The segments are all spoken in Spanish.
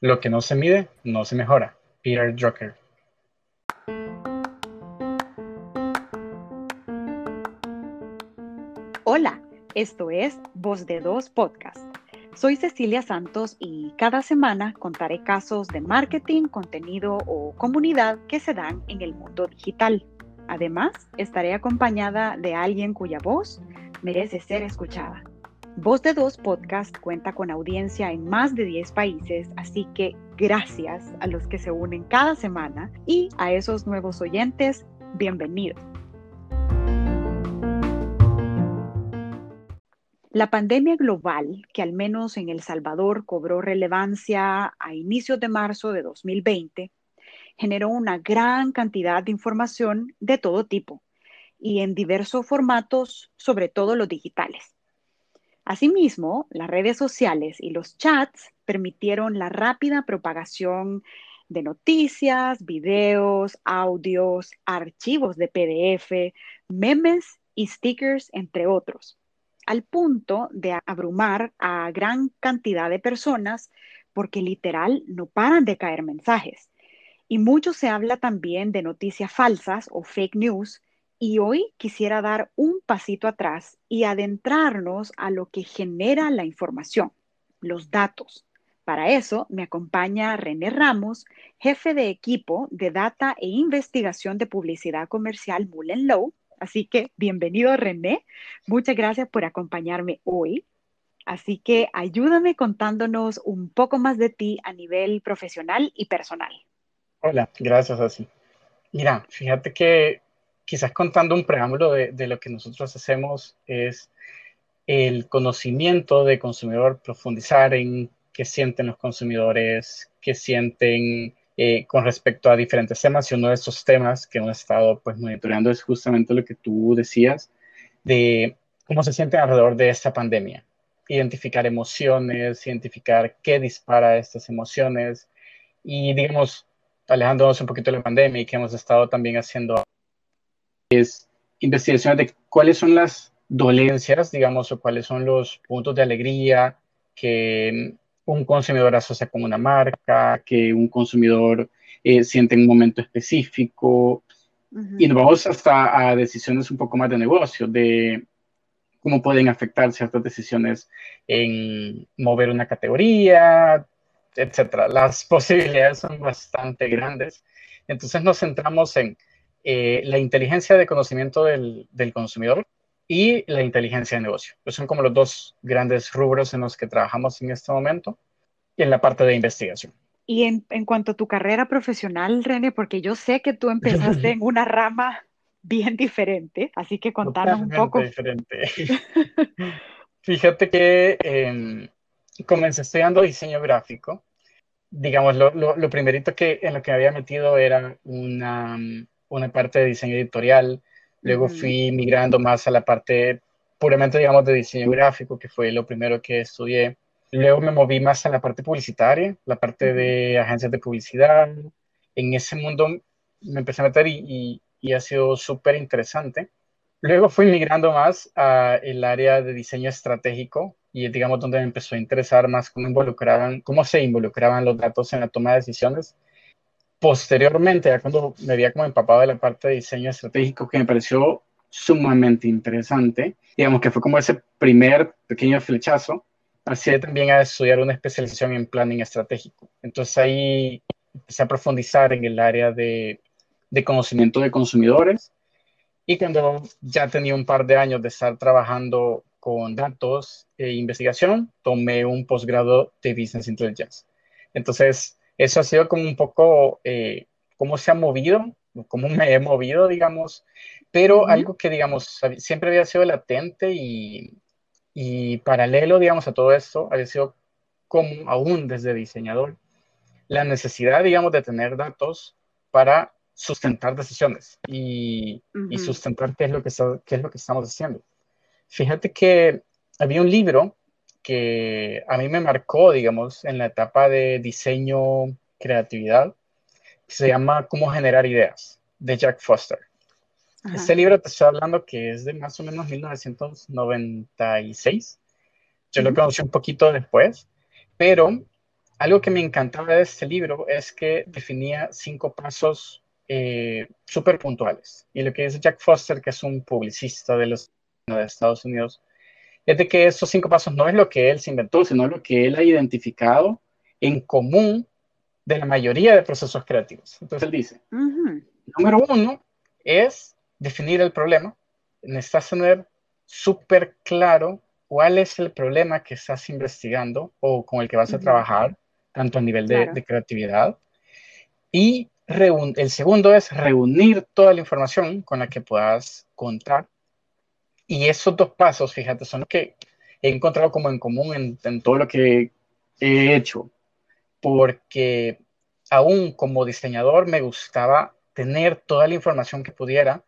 Lo que no se mide, no se mejora. Peter Drucker. Hola, esto es Voz de Dos Podcast. Soy Cecilia Santos y cada semana contaré casos de marketing, contenido o comunidad que se dan en el mundo digital. Además, estaré acompañada de alguien cuya voz merece ser escuchada. Voz de Dos Podcast cuenta con audiencia en más de 10 países, así que gracias a los que se unen cada semana y a esos nuevos oyentes, bienvenidos. La pandemia global, que al menos en El Salvador cobró relevancia a inicios de marzo de 2020, generó una gran cantidad de información de todo tipo y en diversos formatos, sobre todo los digitales. Asimismo, las redes sociales y los chats permitieron la rápida propagación de noticias, videos, audios, archivos de PDF, memes y stickers, entre otros, al punto de abrumar a gran cantidad de personas porque literal no paran de caer mensajes. Y mucho se habla también de noticias falsas o fake news y hoy quisiera dar un pasito atrás y adentrarnos a lo que genera la información, los datos. Para eso me acompaña René Ramos, jefe de equipo de Data e Investigación de Publicidad Comercial Mullen Low. Así que bienvenido René. Muchas gracias por acompañarme hoy. Así que ayúdame contándonos un poco más de ti a nivel profesional y personal. Hola, gracias así. Mira, fíjate que quizás contando un preámbulo de, lo que nosotros hacemos es el conocimiento de consumidor, profundizar en qué sienten los consumidores, qué sienten eh, con respecto a diferentes temas. Y uno de esos temas que hemos estado pues monitoreando es justamente lo que tú decías de cómo se sienten alrededor de esta pandemia. Identificar emociones, identificar qué dispara estas emociones y digamos, alejándonos un poquito de la pandemia y que hemos estado también haciendo es investigaciones de cuáles son las dolencias, digamos, o cuáles son los puntos de alegría que un consumidor asocia con una marca, que un consumidor eh, siente en un momento específico. Y nos vamos hasta a decisiones un poco más de negocio, de cómo pueden afectar ciertas decisiones en mover una categoría, etcétera. Las posibilidades son bastante grandes. Entonces nos centramos en eh, la inteligencia de conocimiento del, consumidor y la inteligencia de negocio. Esos son como los dos grandes rubros en los que trabajamos en este momento y en la parte de investigación. Y en, en cuanto a tu carrera profesional, René, porque yo sé que tú empezaste en una rama bien diferente, así que contanos un poco. diferente. Fíjate que eh, comencé estudiando diseño gráfico. Digamos, lo, lo, lo primerito que en lo que me había metido era una, una parte de diseño editorial, luego fui migrando más a la parte puramente, digamos, de diseño gráfico, que fue lo primero que estudié. Luego me moví más a la parte publicitaria, la parte de agencias de publicidad. En ese mundo me empecé a meter y, y, ha sido súper interesante. Luego fui migrando más al área de diseño estratégico y digamos donde me empezó a interesar más cómo involucraban, cómo se involucraban los datos en la toma de decisiones posteriormente, ya cuando me había como empapado de la parte de diseño estratégico, que me pareció sumamente interesante, digamos que fue como ese primer pequeño flechazo, así también a estudiar una especialización en planning estratégico. Entonces ahí empecé a profundizar en el área de, de conocimiento de consumidores y cuando ya tenía un par de años de estar trabajando con datos e investigación, tomé un posgrado de Business Intelligence. Entonces, eso ha sido como un poco eh, cómo se ha movido, cómo me he movido, digamos, pero algo que, digamos, siempre había sido latente y, y paralelo, digamos, a todo esto, había sido como aún desde diseñador, la necesidad, digamos, de tener datos para sustentar decisiones y, y sustentar qué es, lo que qué es lo que estamos haciendo. Fíjate que había un libro que a mí me marcó, digamos, en la etapa de diseño, creatividad, que se llama Cómo generar ideas, de Jack Foster. Este libro te estoy hablando que es de más o menos 1996. Yo lo conocí un poquito después, pero algo que me encantaba de este libro es que definía cinco pasos eh, súper puntuales. Y lo que dice Jack Foster, que es un publicista de los de Estados Unidos, es de que esos cinco pasos no es lo que él se inventó, sino lo que él ha identificado en común de la mayoría de procesos creativos. Entonces él dice, número uno es definir el problema. Necesitas tener súper claro cuál es el problema que estás investigando o con el que vas a trabajar, tanto a nivel de, creatividad. Y el segundo es reunir toda la información con la que puedas contar. Y esos dos pasos, fíjate, son los que he encontrado como en común en, en todo lo que he hecho. Porque aún como diseñador me gustaba tener toda la información que pudiera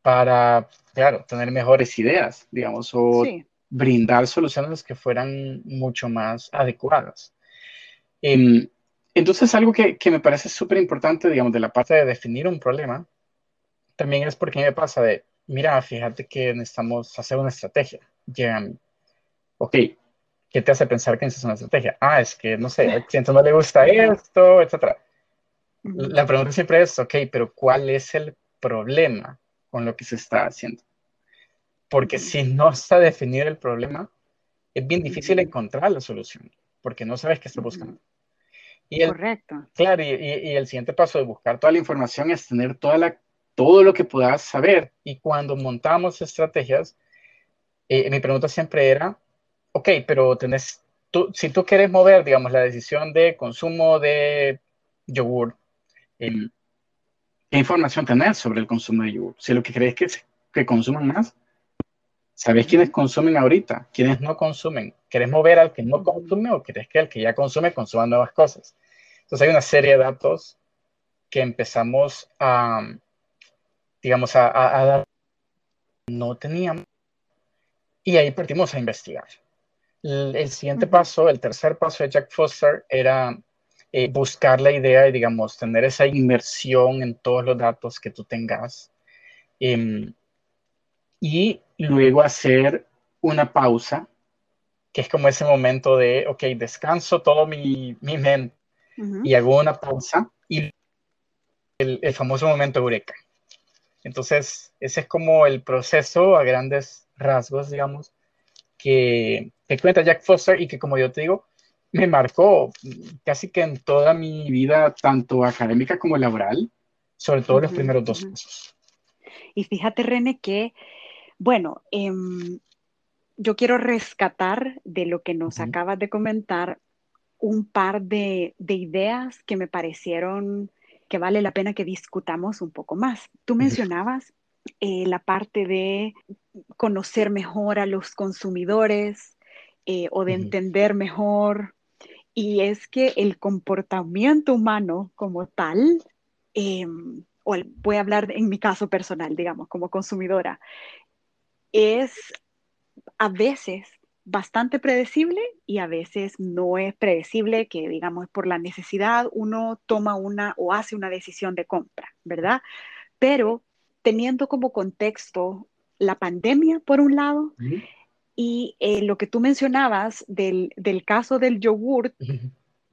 para, claro, tener mejores ideas, digamos, o brindar soluciones que fueran mucho más adecuadas. Em, entonces, algo que, que me parece súper importante, digamos, de la parte de definir un problema, también es porque me pasa de, mira, fíjate que necesitamos hacer una estrategia. Llegan, ok, ¿qué te hace pensar que necesitas una estrategia? Ah, es que, no sé, al cliente no le gusta esto, etc. La pregunta siempre es, ok, pero ¿cuál es el problema con lo que se está haciendo? Porque si no está definido el problema, es bien difícil encontrar la solución, porque no sabes qué está buscando. Y Correcto. Claro, y, y, el siguiente paso de buscar toda la información es tener toda la, todo lo que puedas saber. Y cuando montamos estrategias, eh, mi pregunta siempre era, ok, pero tenés, tú, si tú quieres mover, digamos, la decisión de consumo de yogur ¿Qué información tenés sobre el consumo de yogur? Si lo que crees que, que consuman más, ¿sabes quiénes consumen ahorita? ¿Quiénes no consumen? ¿Querés mover al que no consume o crees que el que ya consume consuma nuevas cosas? Entonces hay una serie de datos que empezamos a, digamos, a, a dar, no teníamos, y ahí partimos a investigar. El, el siguiente paso, el tercer paso de Jack Foster era eh, buscar la idea y, digamos, tener esa inmersión en todos los datos que tú tengas. Em, y luego hacer una pausa, que es como ese momento de, ok, descanso todo mi, mi mente y hago una pausa y el, el famoso momento eureka. Entonces, ese es como el proceso a grandes rasgos, digamos, que, que cuenta Jack Foster y que, como yo te digo, me marcó casi que en toda mi vida, tanto académica como laboral, sobre todo los primeros dos meses. Y fíjate, René, que, bueno, em, yo quiero rescatar de lo que nos acabas de comentar un par de, ideas que me parecieron que vale la pena que discutamos un poco más. Tú mencionabas eh, la parte de conocer mejor a los consumidores eh, o de entender mejor y es que el comportamiento humano como tal, em, o voy a hablar en mi caso personal, digamos, como consumidora, es a veces bastante predecible y a veces no es predecible, que digamos por la necesidad uno toma una o hace una decisión de compra, ¿verdad? Pero teniendo como contexto la pandemia por un lado, y eh, lo que tú mencionabas del, caso del yogur,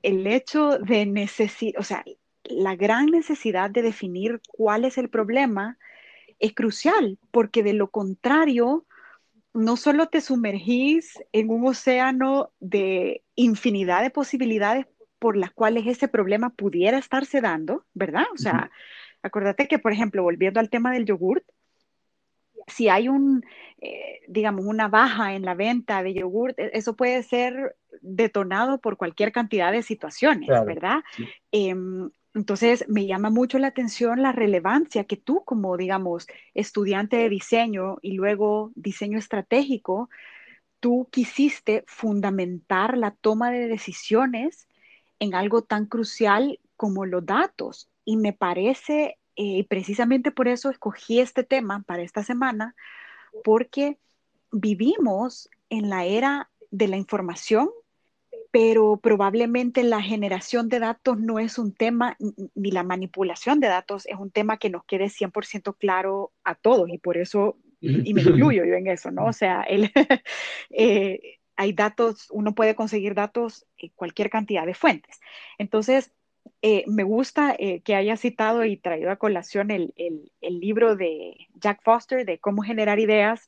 el hecho de necesidad, o sea, la gran necesidad de definir cuál es el problema es crucial, porque de lo contrario, no solo te sumergís en un océano de infinidad de posibilidades por las cuales ese problema pudiera estarse dando, ¿verdad? O sea, acuérdate que, por ejemplo, volviendo al tema del yogur, si hay un, eh, digamos, una baja en la venta de yogur, e, eso puede ser detonado por cualquier cantidad de situaciones, ¿verdad? Em, entonces, me llama mucho la atención la relevancia que tú como, digamos, estudiante de diseño y luego diseño estratégico, tú quisiste fundamentar la toma de decisiones en algo tan crucial como los datos. Y me parece eh, precisamente por eso escogí este tema para esta semana, porque vivimos en la era de la información, pero probablemente la generación de datos no es un tema, ni la manipulación de datos es un tema que nos quede 100% claro a todos, y por eso, y me incluyo yo en eso, ¿no? O sea, el, eh, hay datos, uno puede conseguir datos en cualquier cantidad de fuentes. Entonces, eh, me gusta eh, que haya citado y traído a colación el, libro de Jack Foster de cómo generar ideas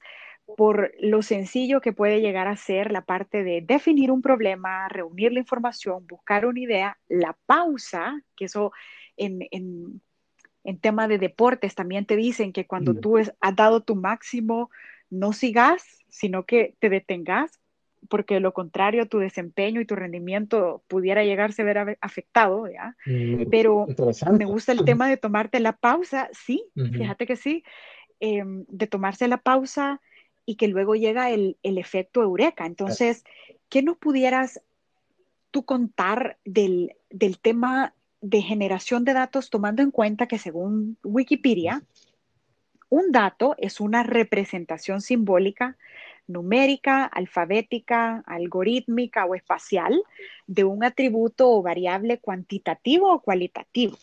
por lo sencillo que puede llegar a ser la parte de definir un problema, reunir la información, buscar una idea, la pausa, que eso en, en, tema de deportes también te dicen que cuando mm. tú has dado tu máximo, no sigas, sino que te detengas porque de lo contrario tu desempeño y tu rendimiento pudiera llegarse a ver afectado, ¿ya? Mm, Pero me gusta el tema de tomarte la pausa, sí, fíjate que sí, em, de tomarse la pausa y que luego llega el, el efecto eureka. Entonces, ¿qué nos pudieras tú contar del, del tema de generación de datos tomando en cuenta que según Wikipedia, un dato es una representación simbólica numérica, alfabética, algorítmica o espacial de un atributo o variable cuantitativo o cualitativo.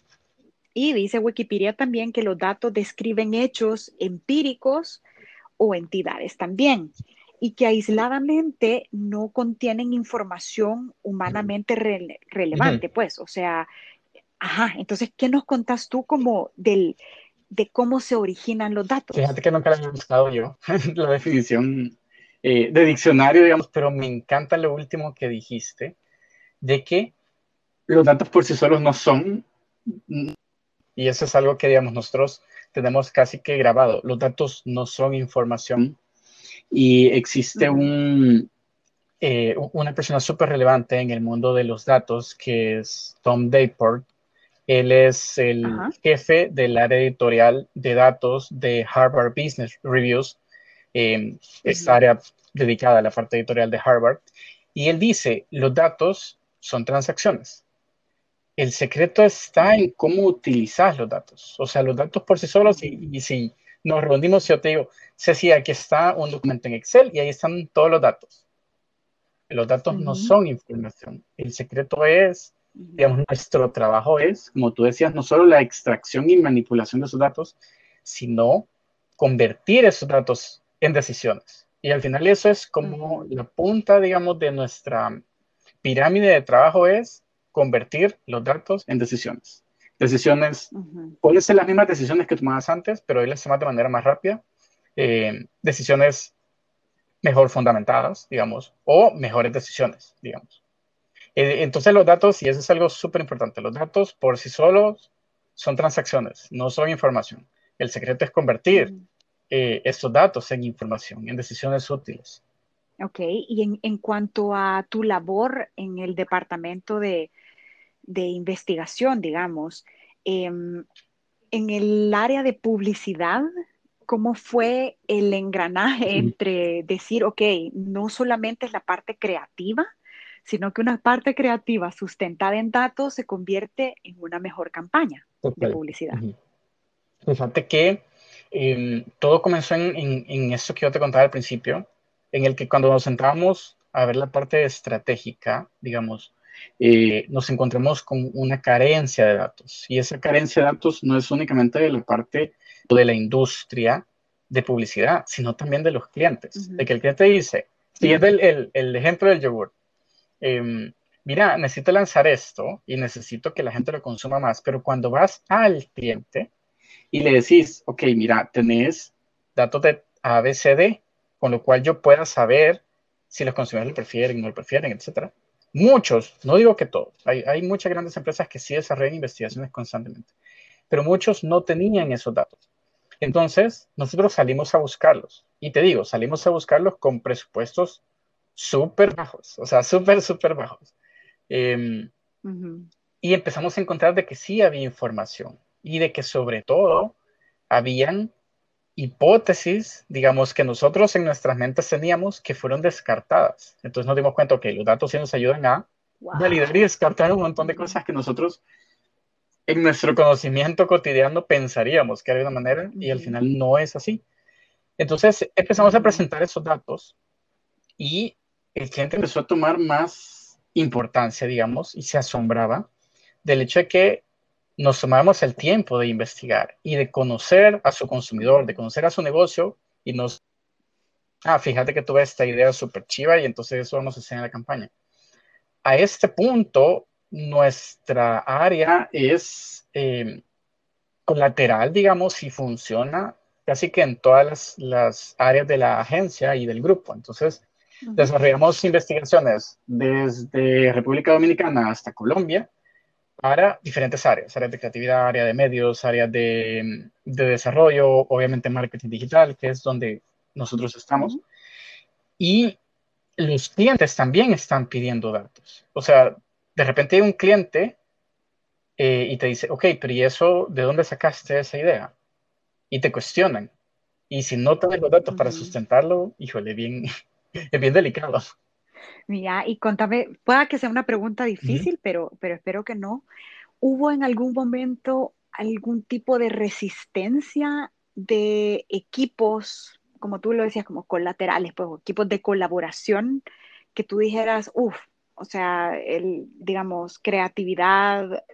Y dice Wikipedia también que los datos describen hechos empíricos o entidades también y que aisladamente no contienen información humanamente relevante, pues, o sea, ajá, entonces, ¿qué nos contás tú como del, de cómo se originan los datos? Fíjate que nunca la había buscado yo, la definición eh, de diccionario, digamos, pero me encanta lo último que dijiste, de que los datos por sí solos no son, y eso es algo que, digamos, nosotros tenemos casi que grabado, los datos no son información. Y existe un, eh, una persona súper relevante en el mundo de los datos que es Tom Dayport. Él es el jefe del área editorial de datos de Harvard Business Reviews. Eh, esta área dedicada a la parte editorial de Harvard, y él dice, los datos son transacciones. El secreto está en cómo utilizas los datos. O sea, los datos por sí solos, y, si nos reunimos, yo te digo, Ceci, aquí está un documento en Excel y ahí están todos los datos. Los datos no son información. El secreto es, digamos, nuestro trabajo es, como tú decías, no solo la extracción y manipulación de esos datos, sino convertir esos datos en decisiones. Y al final eso es como la punta, digamos, de nuestra pirámide de trabajo es convertir los datos en decisiones. Decisiones, pueden ser las mismas decisiones que tomabas antes, pero hoy las tomas de manera más rápida. Eh, decisiones mejor fundamentadas, digamos, o mejores decisiones, digamos. Eh, entonces los datos, y eso es algo súper importante, los datos por sí solos son transacciones, no son información. El secreto es convertir eh, estos datos en información, en decisiones útiles. Ok, y en, cuanto a tu labor en el departamento de, investigación, digamos, em, en el área de publicidad, ¿cómo fue el engranaje entre decir, ok, no solamente es la parte creativa, sino que una parte creativa sustentada en datos se convierte en una mejor campaña de publicidad? Fíjate que Em, todo comenzó en, en, eso que yo te contaba al principio, en el que cuando nos sentábamos a ver la parte estratégica, digamos, eh, nos encontramos con una carencia de datos. Y esa carencia de datos no es únicamente de la parte de la industria de publicidad, sino también de los clientes. De que el cliente dice, siguiendo el, el, el ejemplo del yogur, em, mira, necesito lanzar esto y necesito que la gente lo consuma más, pero cuando vas al cliente, y le decís, ok, mira, tenés datos de ABCD, con lo cual yo pueda saber si los consumidores lo prefieren, no lo prefieren, etc. Muchos, no digo que todos, hay, hay muchas grandes empresas que sí desarrollan investigaciones constantemente, pero muchos no tenían esos datos. Entonces, nosotros salimos a buscarlos. Y te digo, salimos a buscarlos con presupuestos súper bajos, o sea, súper, súper bajos. Em, y empezamos a encontrar de que sí había información y de que sobre todo habían hipótesis, digamos, que nosotros en nuestras mentes teníamos que fueron descartadas. Entonces nos dimos cuenta que los datos sí nos ayudan a validar y descartar un montón de cosas que nosotros en nuestro conocimiento cotidiano pensaríamos que era de una manera y al final no es así. Entonces empezamos a presentar esos datos y el cliente empezó a tomar más importancia, digamos, y se asombraba del hecho de que nos tomamos el tiempo de investigar y de conocer a su consumidor, de conocer a su negocio y nos ah, fíjate que tuve esta idea súper chiva y entonces eso vamos a hacer en la campaña. A este punto, nuestra área es eh, colateral, digamos, si funciona casi que en todas las, áreas de la agencia y del grupo. Entonces, desarrollamos investigaciones desde República Dominicana hasta Colombia para diferentes áreas, áreas de creatividad, área de medios, áreas de, desarrollo, obviamente marketing digital, que es donde nosotros estamos. Y los clientes también están pidiendo datos. O sea, de repente hay un cliente eh, y te dice, ok, pero ¿y eso de dónde sacaste esa idea? y te cuestionan. Y si no tienes los datos para sustentarlo, híjole, bien, es bien delicado. Mira, y contame, pueda que sea una pregunta difícil, pero, pero espero que no. ¿Hubo en algún momento algún tipo de resistencia de equipos, como tú lo decías, como colaterales, pues, equipos de colaboración, que tú dijeras, uff, o sea, el, digamos, creatividad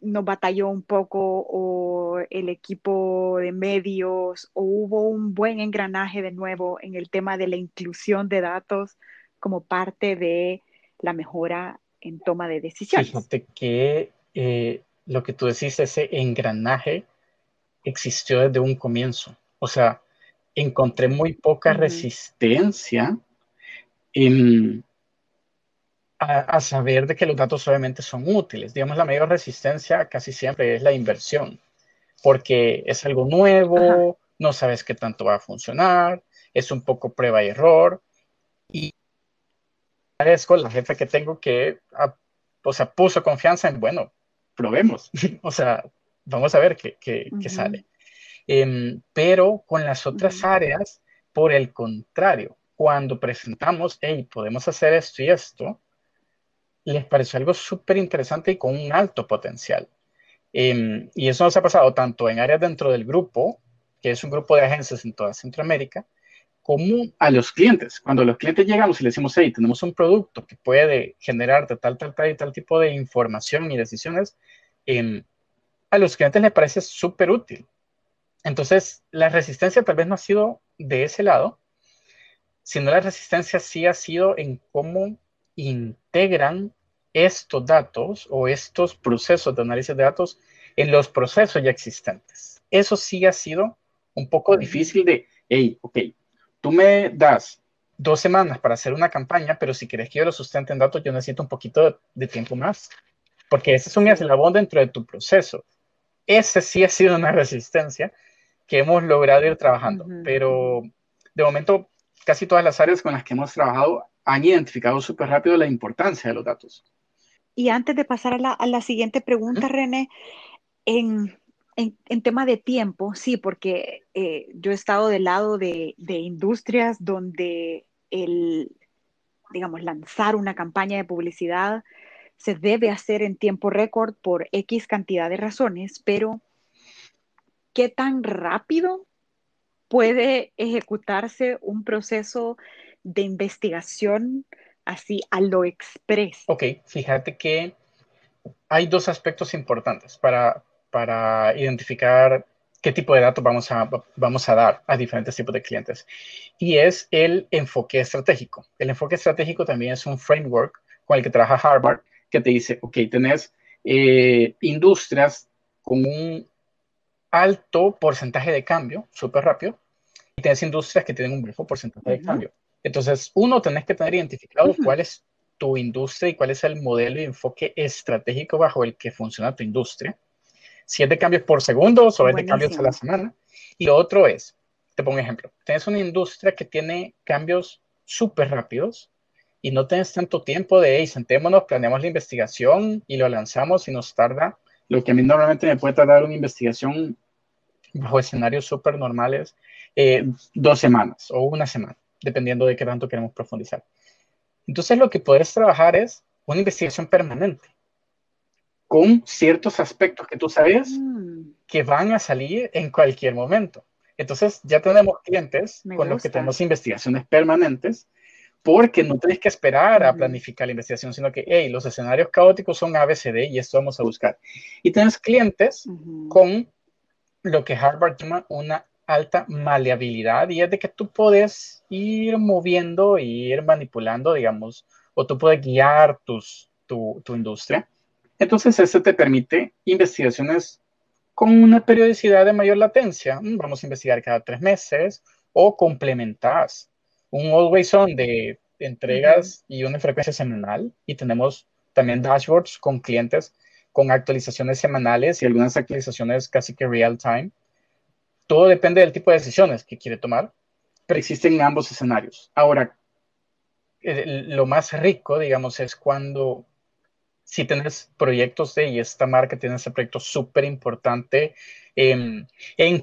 nos batalló un poco o el equipo de medios o hubo un buen engranaje de nuevo en el tema de la inclusión de datos como parte de la mejora en toma de decisiones. Fíjate que eh, lo que tú decís, ese engranaje existió desde un comienzo. O sea, encontré muy poca resistencia en, a, saber de que los datos obviamente son útiles. Digamos, la mayor resistencia casi siempre es la inversión, porque es algo nuevo, no sabes qué tanto va a funcionar, es un poco prueba y error. Y agradezco la jefe que tengo que, o sea, puso confianza en, bueno, probemos, o sea, vamos a ver qué, qué, sale. Em, pero con las otras áreas, por el contrario, cuando presentamos, hey, podemos hacer esto y esto, les pareció algo súper interesante y con un alto potencial. Em, y eso nos ha pasado tanto en áreas dentro del grupo, que es un grupo de agencias en toda Centroamérica, como a los clientes. Cuando los clientes llegamos y les decimos, hey, tenemos un producto que puede generar tal, tal, tal y tal tipo de información y decisiones, em, a los clientes les parece súper útil. Entonces, la resistencia tal vez no ha sido de ese lado, sino la resistencia sí ha sido en cómo integran estos datos o estos procesos de análisis de datos en los procesos ya existentes. Eso sí ha sido un poco difícil de, hey, ok, tú me das dos semanas para hacer una campaña, pero si quieres que yo lo sustente en datos, yo necesito un poquito de, tiempo más, porque ese es un eslabón dentro de tu proceso. Ese sí ha sido una resistencia que hemos logrado ir trabajando, pero de momento casi todas las áreas con las que hemos trabajado han identificado súper rápido la importancia de los datos. Y antes de pasar a la, siguiente pregunta, René, en, tema de tiempo, sí, porque eh, yo he estado del lado de, industrias donde el, digamos, lanzar una campaña de publicidad se debe hacer en tiempo récord por X cantidad de razones, pero ¿qué tan rápido puede ejecutarse un proceso de investigación así a lo express. Ok, fíjate que hay dos aspectos importantes para, para identificar qué tipo de datos vamos a, vamos a dar a diferentes tipos de clientes. Y es el enfoque estratégico. El enfoque estratégico también es un framework con el que trabaja Harvard, que te dice, ok, tenés eh, industrias con un alto porcentaje de cambio, súper rápido, y tienes industrias que tienen un bajo porcentaje de cambio. Entonces, uno, tenés que tener identificado cuál es tu industria y cuál es el modelo y enfoque estratégico bajo el que funciona tu industria. Si es de cambios por segundos o es de cambios a la semana. Y lo otro es, te pongo un ejemplo, tienes una industria que tiene cambios súper rápidos y no tienes tanto tiempo de, hey, sentémonos, planeamos la investigación y lo lanzamos y nos tarda lo que a mí normalmente me puede tardar una investigación bajo escenarios súper normales, eh, dos semanas o una semana dependiendo de qué tanto queremos profundizar. Entonces lo que puedes trabajar es una investigación permanente con ciertos aspectos que tú sabes mm. que van a salir en cualquier momento. Entonces ya tenemos clientes con los que tenemos investigaciones permanentes porque no tienes que esperar a planificar la investigación, sino que, hey, los escenarios caóticos son ABCD y esto vamos a buscar. Y tienes clientes con lo que Harvard llama una alta maleabilidad y es de que tú puedes ir moviendo ir manipulando, digamos, o tú puedes guiar tus, tu, tu industria. Entonces, eso te permite investigaciones con una periodicidad de mayor latencia. Mm, vamos a investigar cada tres meses o complementas un always on de entregas y una frecuencia semanal y tenemos también dashboards con clientes con actualizaciones semanales y algunas actualizaciones casi que real time. Todo depende del tipo de decisiones que quiere tomar, pero existen ambos escenarios. Ahora, lo más rico, digamos, es cuando si tienes proyectos de, y esta marca tiene ese proyecto súper importante en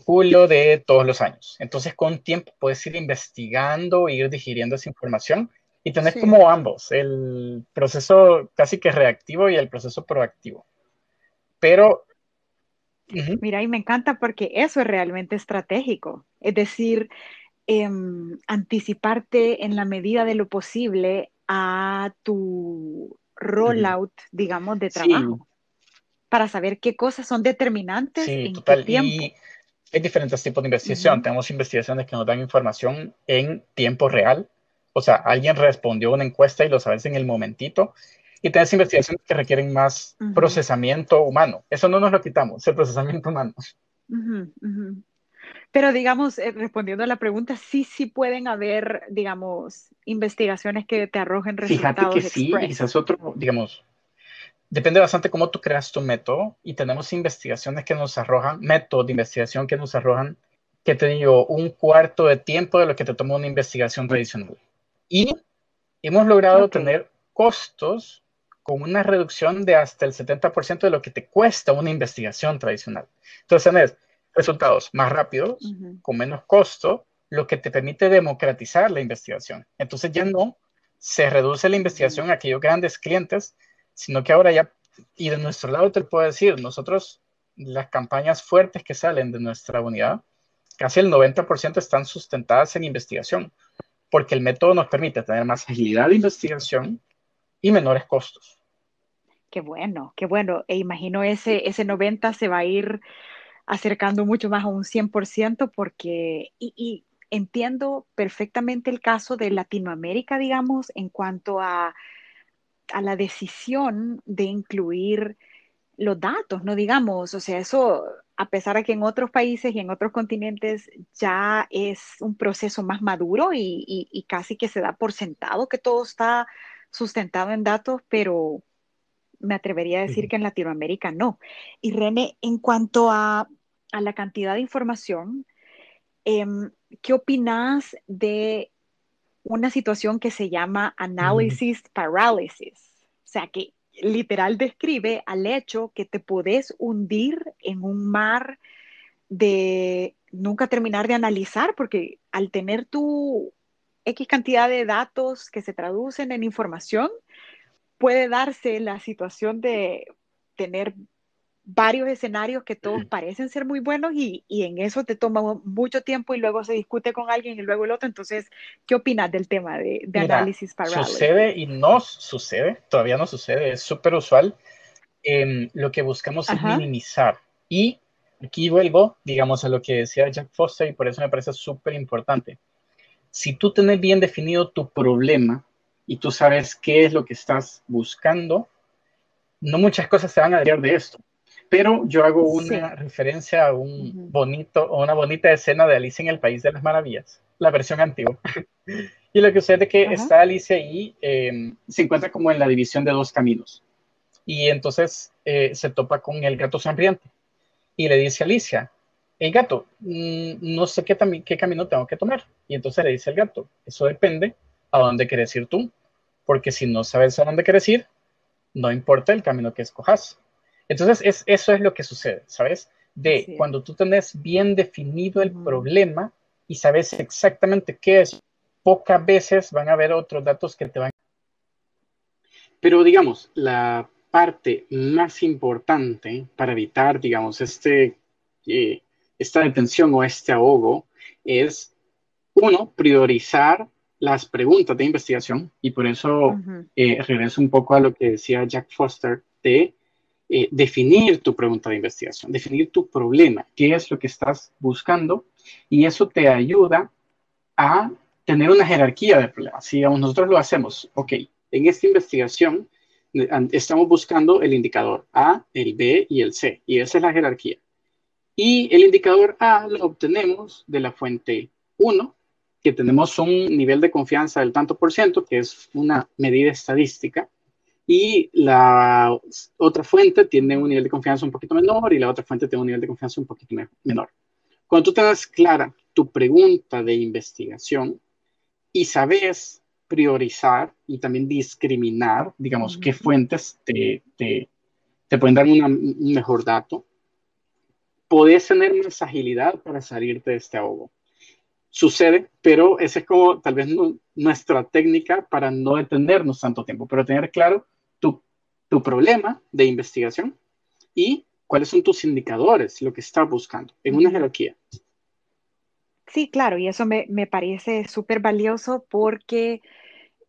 julio de todos los años. Entonces, con tiempo puedes ir investigando, ir digiriendo esa información y tener como ambos, el proceso casi que reactivo y el proceso proactivo. Pero... Mira, y me encanta porque eso es realmente estratégico. Es decir, em, anticiparte en la medida de lo posible a tu rollout, digamos, de trabajo. Para saber qué cosas son determinantes en qué tiempo. Y hay diferentes tipos de investigación. Tenemos investigaciones que nos dan información en tiempo real, o sea, alguien respondió una encuesta y lo sabes en el momentito. Y tienes investigaciones que requieren más procesamiento humano. Eso no nos lo quitamos, el procesamiento humano. Pero digamos, eh, respondiendo a la pregunta, sí, sí pueden haber, digamos, investigaciones que te arrojen resultados. Fíjate que sí, quizás otro, digamos, depende bastante cómo tú creas tu método y tenemos investigaciones que nos arrojan, métodos de investigación que nos arrojan, que te digo, un cuarto de tiempo de lo que te toma una investigación tradicional. Y hemos logrado tener costos con una reducción de hasta el 70% de lo que te cuesta una investigación tradicional. Entonces, tenés resultados más rápidos, con menos costo, lo que te permite democratizar la investigación. Entonces ya no se reduce la investigación a aquellos grandes clientes, sino que ahora ya, y de nuestro lado te puedo decir, nosotros, las campañas fuertes que salen de nuestra unidad, casi el 90% están sustentadas en investigación porque el método nos permite tener más agilidad de investigación y menores costos. Qué bueno, qué bueno. E imagino ese, ese 90 se va a ir acercando mucho más a un 100% porque, y, entiendo perfectamente el caso de Latinoamérica, digamos, en cuanto a, a la decisión de incluir los datos, no digamos, o sea, eso a pesar de que en otros países y en otros continentes ya es un proceso más maduro y, casi que se da por sentado que todo está sustentado en datos, pero me atrevería a decir que en Latinoamérica no. Y René, en cuanto a, la cantidad de información, em, ¿qué opinas de una situación que se llama análisis parálisis? O sea, que literal describe al hecho que te puedes hundir en un mar de nunca terminar de analizar, porque al tener tu X cantidad de datos que se traducen en información, puede darse la situación de tener varios escenarios que todos parecen ser muy buenos y, en eso te toma mucho tiempo y luego se discute con alguien y luego el otro. Entonces, ¿qué opinas del tema de, de análisis parálisis? Sucede y no sucede, todavía no sucede, es súper usual. Em, lo que buscamos es minimizar. Y aquí vuelvo, digamos, a lo que decía Jack Foster y por eso me parece súper importante. Si tú tienes bien definido tu problema y tú sabes qué es lo que estás buscando, no muchas cosas se van a derivar de esto pero yo hago una referencia a un bonito, o una bonita escena de Alicia en el País de las Maravillas, la versión antigua. y lo que sucede es que está Alicia ahí, em, se encuentra como en la división de dos caminos. Y entonces eh, se topa con el gato sonriente y le dice a Alicia, el gato, mm, no sé qué, qué camino tengo que tomar. Y entonces le dice el gato, eso depende a dónde quieres ir tú, porque si no sabes a dónde quieres ir, no importa el camino que escojas. Entonces, eso es lo que sucede, ¿sabes? De cuando tú tenés bien definido el problema y sabes exactamente qué es, pocas veces van a haber otros datos que te van. Pero digamos, la parte más importante para evitar, digamos, este, eh, esta detención o este ahogo es, uno, priorizar las preguntas de investigación y por eso eh, regreso un poco a lo que decía Jack Foster de eh, definir tu pregunta de investigación, definir tu problema, qué es lo que estás buscando, y eso te ayuda a tener una jerarquía de problemas. Si nosotros lo hacemos, ok, en esta investigación eh, estamos buscando el indicador A, el B y el C, y esa es la jerarquía. Y el indicador A lo obtenemos de la fuente 1, que tenemos un nivel de confianza del tanto por ciento, que es una medida estadística, y la otra fuente tiene un nivel de confianza un poquito menor y la otra fuente tiene un nivel de confianza un poquito menor. Cuando tú tengas clara tu pregunta de investigación y sabes priorizar y también discriminar, digamos, qué fuentes te, te, te pueden dar un mejor dato, podés tener más agilidad para salirte de este ahogo. Sucede, pero esa es como tal vez nuestra técnica para no detenernos tanto tiempo, pero tener claro tu problema de investigación y cuáles son tus indicadores, lo que estás buscando en una jerarquía. Sí, claro, y eso me, parece súper valioso porque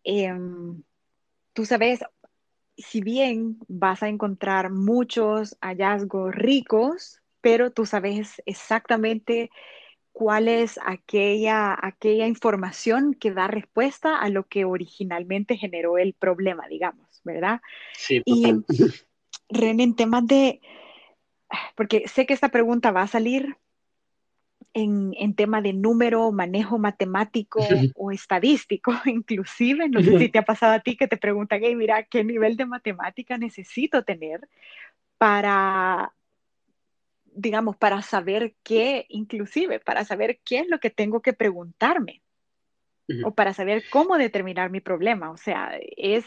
em, tú sabes, si bien vas a encontrar muchos hallazgos ricos, pero tú sabes exactamente cuál es aquella, aquella información que da respuesta a lo que originalmente generó el problema, digamos. ¿Verdad? Sí, total. Y Ren, en temas de, porque sé que esta pregunta va a salir en, en tema de número, manejo matemático o estadístico, inclusive, no sé si te ha pasado a ti que te preguntan, hey, mira, ¿qué nivel de matemática necesito tener para, digamos, para saber qué, inclusive, para saber qué es lo que tengo que preguntarme? o para saber cómo determinar mi problema. O sea, es,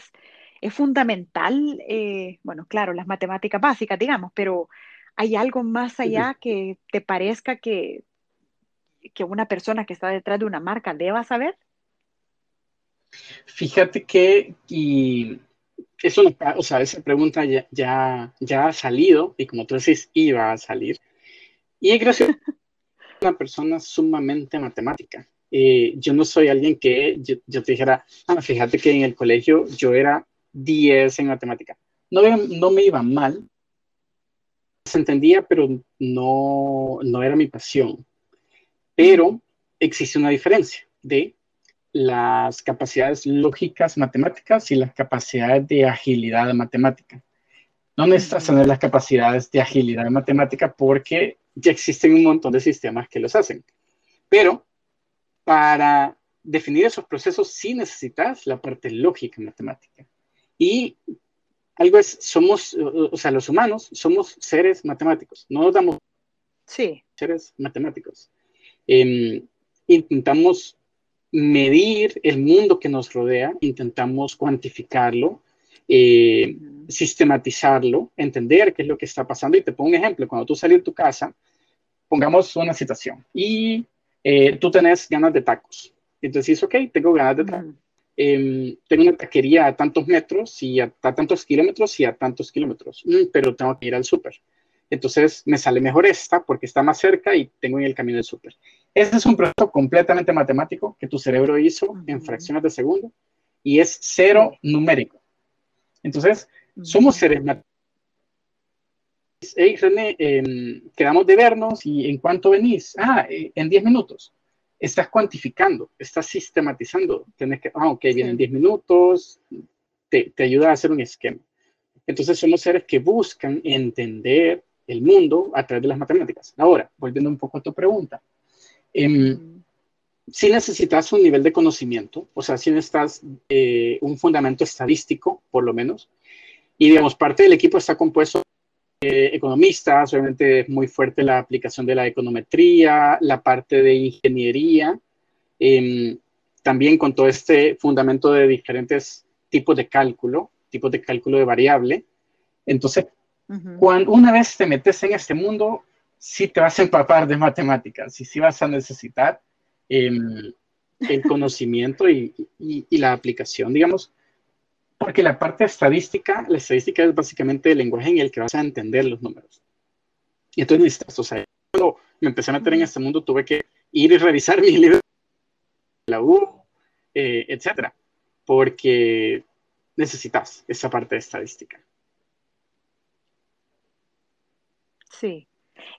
es fundamental, eh, bueno, claro, las matemáticas básicas, digamos, pero ¿hay algo más allá que te parezca que, que una persona que está detrás de una marca deba saber? Fíjate que, y eso, o sea, esa pregunta ya, ya, ha salido, y como tú decís, iba a salir. Y es gracioso, una persona sumamente matemática. Eh, yo no soy alguien que yo, yo, te dijera, ah, fíjate que en el colegio yo era 10 en matemática. No, no me iba mal, se entendía, pero no, no era mi pasión. Pero existe una diferencia de las capacidades lógicas matemáticas y las capacidades de agilidad matemática. No necesitas tener las capacidades de agilidad matemática porque ya existen un montón de sistemas que los hacen. Pero para definir esos procesos sí necesitas la parte lógica matemática. Y algo es, somos, o sea, los humanos somos seres matemáticos, no nos damos sí. seres matemáticos. Em, intentamos medir el mundo que nos rodea, intentamos cuantificarlo, eh, sistematizarlo, entender qué es lo que está pasando. Y te pongo un ejemplo, cuando tú sales de tu casa, pongamos una situación y eh, tú tenés ganas de tacos. Entonces dices, ok, tengo ganas de tacos. Em, tengo una taquería a tantos metros y a, tantos kilómetros y a tantos kilómetros, mm, pero tengo que ir al súper. Entonces me sale mejor esta porque está más cerca y tengo en el camino del súper. Ese es un proceso completamente matemático que tu cerebro hizo en fracciones de segundo y es cero numérico. Entonces, somos seres matemáticos. Hey, René, em, quedamos de vernos y ¿en cuánto venís? Ah, eh, en 10 minutos estás cuantificando, estás sistematizando. Tienes que, ah, ok, vienen 10 minutos, te, te, ayuda a hacer un esquema. Entonces somos seres que buscan entender el mundo a través de las matemáticas. Ahora, volviendo un poco a tu pregunta, eh, si necesitas un nivel de conocimiento, o sea, si necesitas eh, un fundamento estadístico, por lo menos, y digamos, parte del equipo está compuesto eh, economistas, obviamente muy fuerte la aplicación de la econometría, la parte de ingeniería, em, también con todo este fundamento de diferentes tipos de cálculo, tipos de cálculo de variable. Entonces, cuando una vez te metes en este mundo, sí te vas a empapar de matemáticas y sí vas a necesitar em, el conocimiento y, y, la aplicación, digamos, porque la parte estadística, la estadística es básicamente el lenguaje en el que vas a entender los números. Y entonces necesitas, o sea, cuando me empecé a meter en este mundo, tuve que ir y revisar mi libro de la U, eh, etcétera, porque necesitas esa parte de estadística. Sí.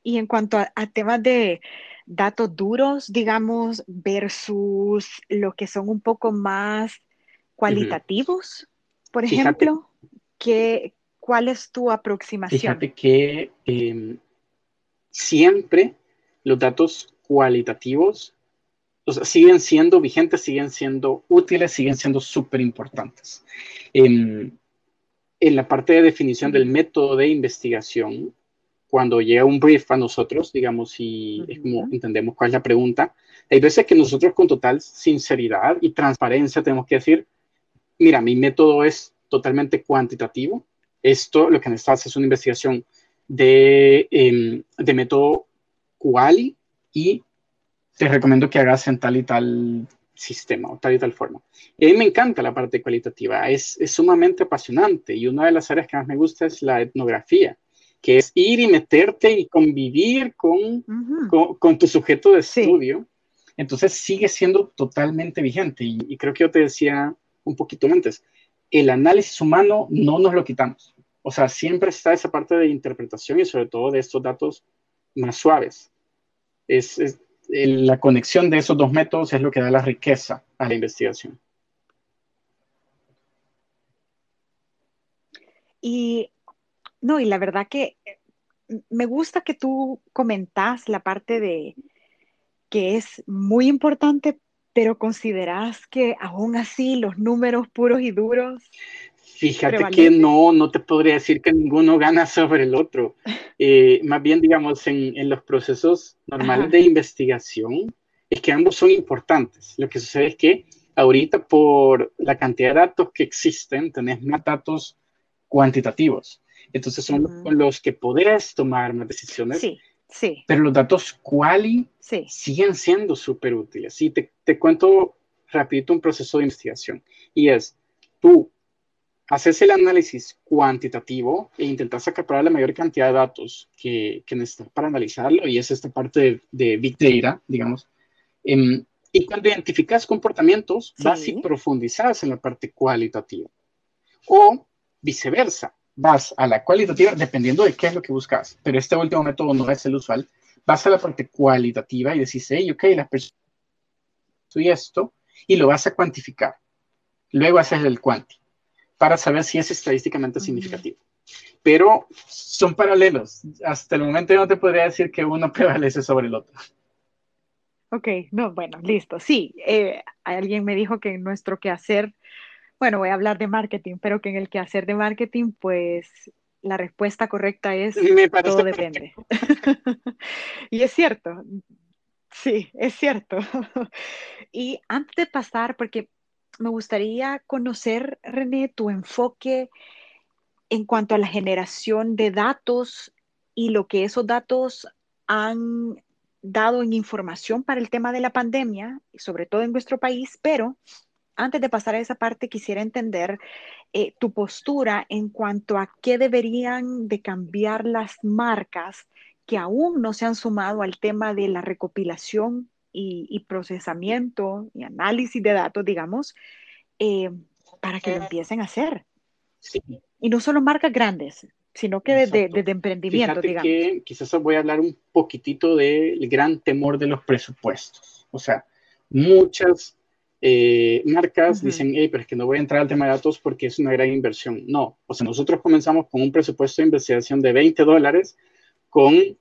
Y en cuanto a, temas de datos duros, digamos, versus lo que son un poco más cualitativos, por ejemplo, ¿qué, ¿cuál es tu aproximación? Fíjate que em, siempre los datos cualitativos siguen siendo vigentes, siguen siendo útiles, siguen siendo súper importantes. En, en, la parte de definición del método de investigación, cuando llega un brief a nosotros, digamos, y es como entendemos cuál es la pregunta, hay veces que nosotros con total sinceridad y transparencia tenemos que decir, mira, mi método es totalmente cuantitativo, esto lo que necesitas es una investigación de, em, de método quali y te recomiendo que hagas en tal y tal sistema o tal y tal forma. Y a mí me encanta la parte cualitativa, es, es sumamente apasionante y una de las áreas que más me gusta es la etnografía, que es ir y meterte y convivir con, con, tu sujeto de estudio. Entonces sigue siendo totalmente vigente y, y creo que yo te decía un poquito antes, el análisis humano no nos lo quitamos. O sea, siempre está esa parte de interpretación y sobre todo de estos datos más suaves. Es, la conexión de esos dos métodos es lo que da la riqueza a la investigación. Y no, y la verdad que me gusta que tú comentas la parte de que es muy importante, pero consideras que aún así los números puros y duros Fíjate que no, no te podría decir que ninguno gana sobre el otro. Eh, más bien, digamos, en, en los procesos normales de investigación, es que ambos son importantes. Lo que sucede es que ahorita por la cantidad de datos que existen, tenés más datos cuantitativos. Entonces son los que podés tomar más decisiones. Sí, sí. Pero los datos quali siguen siendo súper útiles. Y te, te cuento rapidito un proceso de investigación. Y es, tú haces el análisis cuantitativo e intentas acaparar la mayor cantidad de datos que, que necesitas para analizarlo, y es esta parte de, Big Data, digamos. Em, y cuando identificas comportamientos, vas y profundizas en la parte cualitativa. O viceversa, vas a la cualitativa dependiendo de qué es lo que buscas. Pero este último método no es el usual. Vas a la parte cualitativa y decís, hey, ok, las personas y esto, y lo vas a cuantificar. Luego haces el cuanti para saber si es estadísticamente significativo. Pero son paralelos. Hasta el momento no te podría decir que uno prevalece sobre el otro. Ok, no, bueno, listo. Sí, eh, alguien me dijo que en nuestro quehacer, bueno, voy a hablar de marketing, pero que en el quehacer de marketing, pues la respuesta correcta es todo depende. y es cierto, sí, es cierto. y antes de pasar, porque me gustaría conocer, René, tu enfoque en cuanto a la generación de datos y lo que esos datos han dado en información para el tema de la pandemia, sobre todo en nuestro país, pero antes de pasar a esa parte quisiera entender eh, tu postura en cuanto a qué deberían de cambiar las marcas que aún no se han sumado al tema de la recopilación y, procesamiento y análisis de datos, digamos, eh, para que lo empiecen a hacer. Y no solo marcas grandes, sino que desde, desde, emprendimiento, digamos. Que quizás voy a hablar un poquitito del gran temor de los presupuestos. O sea, muchas eh, marcas dicen, hey, pero es que no voy a entrar al tema de datos porque es una gran inversión. No, o sea, nosotros comenzamos con un presupuesto de investigación de 20 dólares con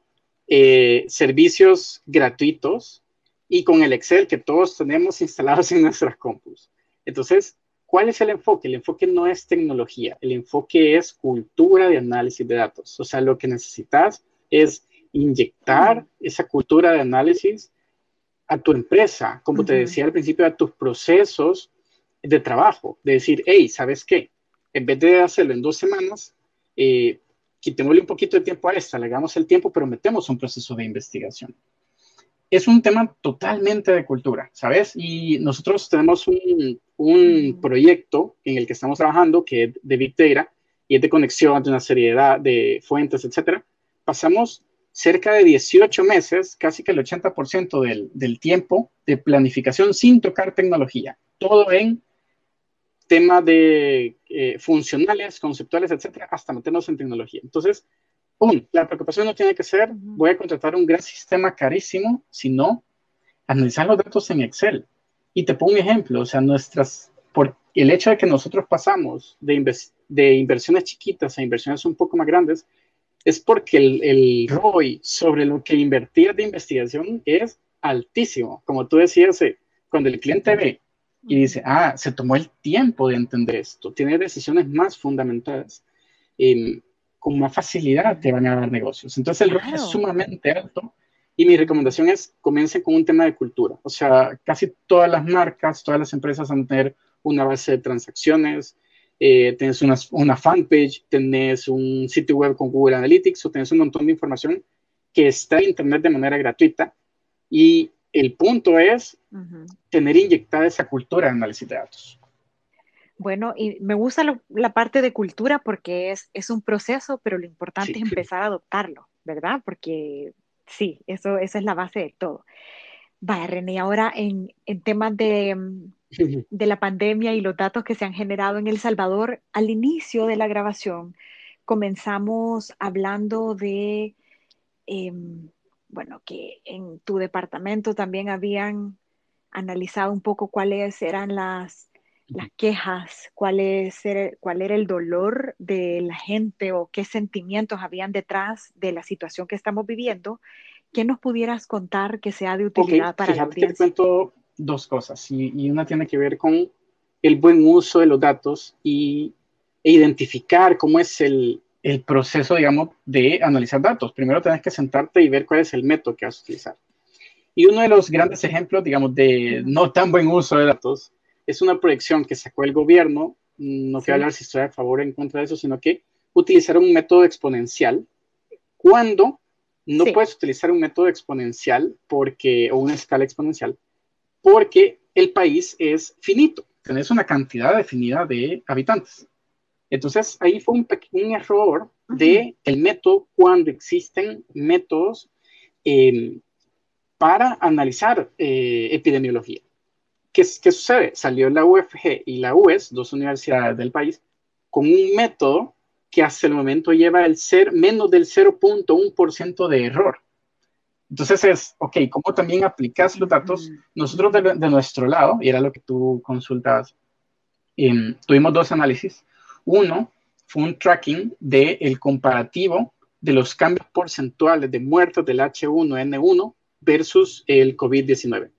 eh, servicios gratuitos y con el Excel que todos tenemos instalados en nuestras compus. Entonces, ¿cuál es el enfoque? El enfoque no es tecnología, el enfoque es cultura de análisis de datos. O sea, lo que necesitas es inyectar esa cultura de análisis a tu empresa, como te decía al principio, a tus procesos de trabajo, de decir, hey, ¿sabes qué? En vez de hacerlo en dos semanas, eh, quitémosle un poquito de tiempo a esta, le hagamos el tiempo, pero metemos un proceso de investigación es un tema totalmente de cultura, ¿sabes? Y nosotros tenemos un, proyecto en el que estamos trabajando que es de Big Data y es de conexión de una serie de, fuentes, etcétera. Pasamos cerca de 18 meses, casi que el 80% del, del tiempo de planificación sin tocar tecnología, todo en temas de eh, funcionales, conceptuales, etcétera, hasta meternos en tecnología. Entonces, un, la preocupación no tiene que ser, voy a contratar un gran sistema carísimo, sino analizar los datos en Excel. Y te pongo un ejemplo, o sea, nuestras, por el hecho de que nosotros pasamos de, de inversiones chiquitas a inversiones un poco más grandes, es porque el, el ROI sobre lo que invertir de investigación es altísimo. Como tú decías, eh, cuando el cliente ve y dice, ah, se tomó el tiempo de entender esto, tiene decisiones más fundamentadas, em, con más facilidad te van a dar negocios. Entonces el ROI es sumamente alto y mi recomendación es comiencen con un tema de cultura. O sea, casi todas las marcas, todas las empresas van a tener una base de transacciones, eh, tenés una, una, fanpage, tenés un sitio web con Google Analytics o tenés un montón de información que está en Internet de manera gratuita. Y el punto es tener inyectada esa cultura de análisis de datos. Bueno, y me gusta la parte de cultura porque es, es un proceso, pero lo importante es empezar a adoptarlo, ¿verdad? Porque sí, eso, esa es la base de todo. Vaya, René, ahora en, en temas de, de la pandemia y los datos que se han generado en El Salvador, al inicio de la grabación comenzamos hablando de, em, bueno, que en tu departamento también habían analizado un poco cuáles eran las, las quejas, cuál, es, cuál era el dolor de la gente o qué sentimientos habían detrás de la situación que estamos viviendo. ¿Qué nos pudieras contar que sea de utilidad para la audiencia? Dos cosas y, una tiene que ver con el buen uso de los datos y, e identificar cómo es el, el, proceso, digamos, de analizar datos. Primero tienes que sentarte y ver cuál es el método que vas a utilizar. Y uno de los grandes ejemplos, digamos, de no tan buen uso de datos es una proyección que sacó el gobierno. No quiero hablar si estoy a favor o en contra de eso, sino que utilizar un método exponencial cuando no puedes utilizar un método exponencial porque, o una escala exponencial porque el país es finito, tenés una cantidad definida de habitantes. Entonces, ahí fue un, pequeño error de el método cuando existen métodos em, para analizar eh, epidemiología. ¿Qué, ¿Qué, sucede? Salió la UFG y la UES, dos universidades del país, con un método que hasta el momento lleva el ser menos del 0.1% de error. Entonces es, ok, ¿cómo también aplicas los datos? Nosotros de, nuestro lado, y era lo que tú consultabas, em, tuvimos dos análisis. Uno fue un tracking del el comparativo de los cambios porcentuales de muertos del H1N1 versus el COVID-19.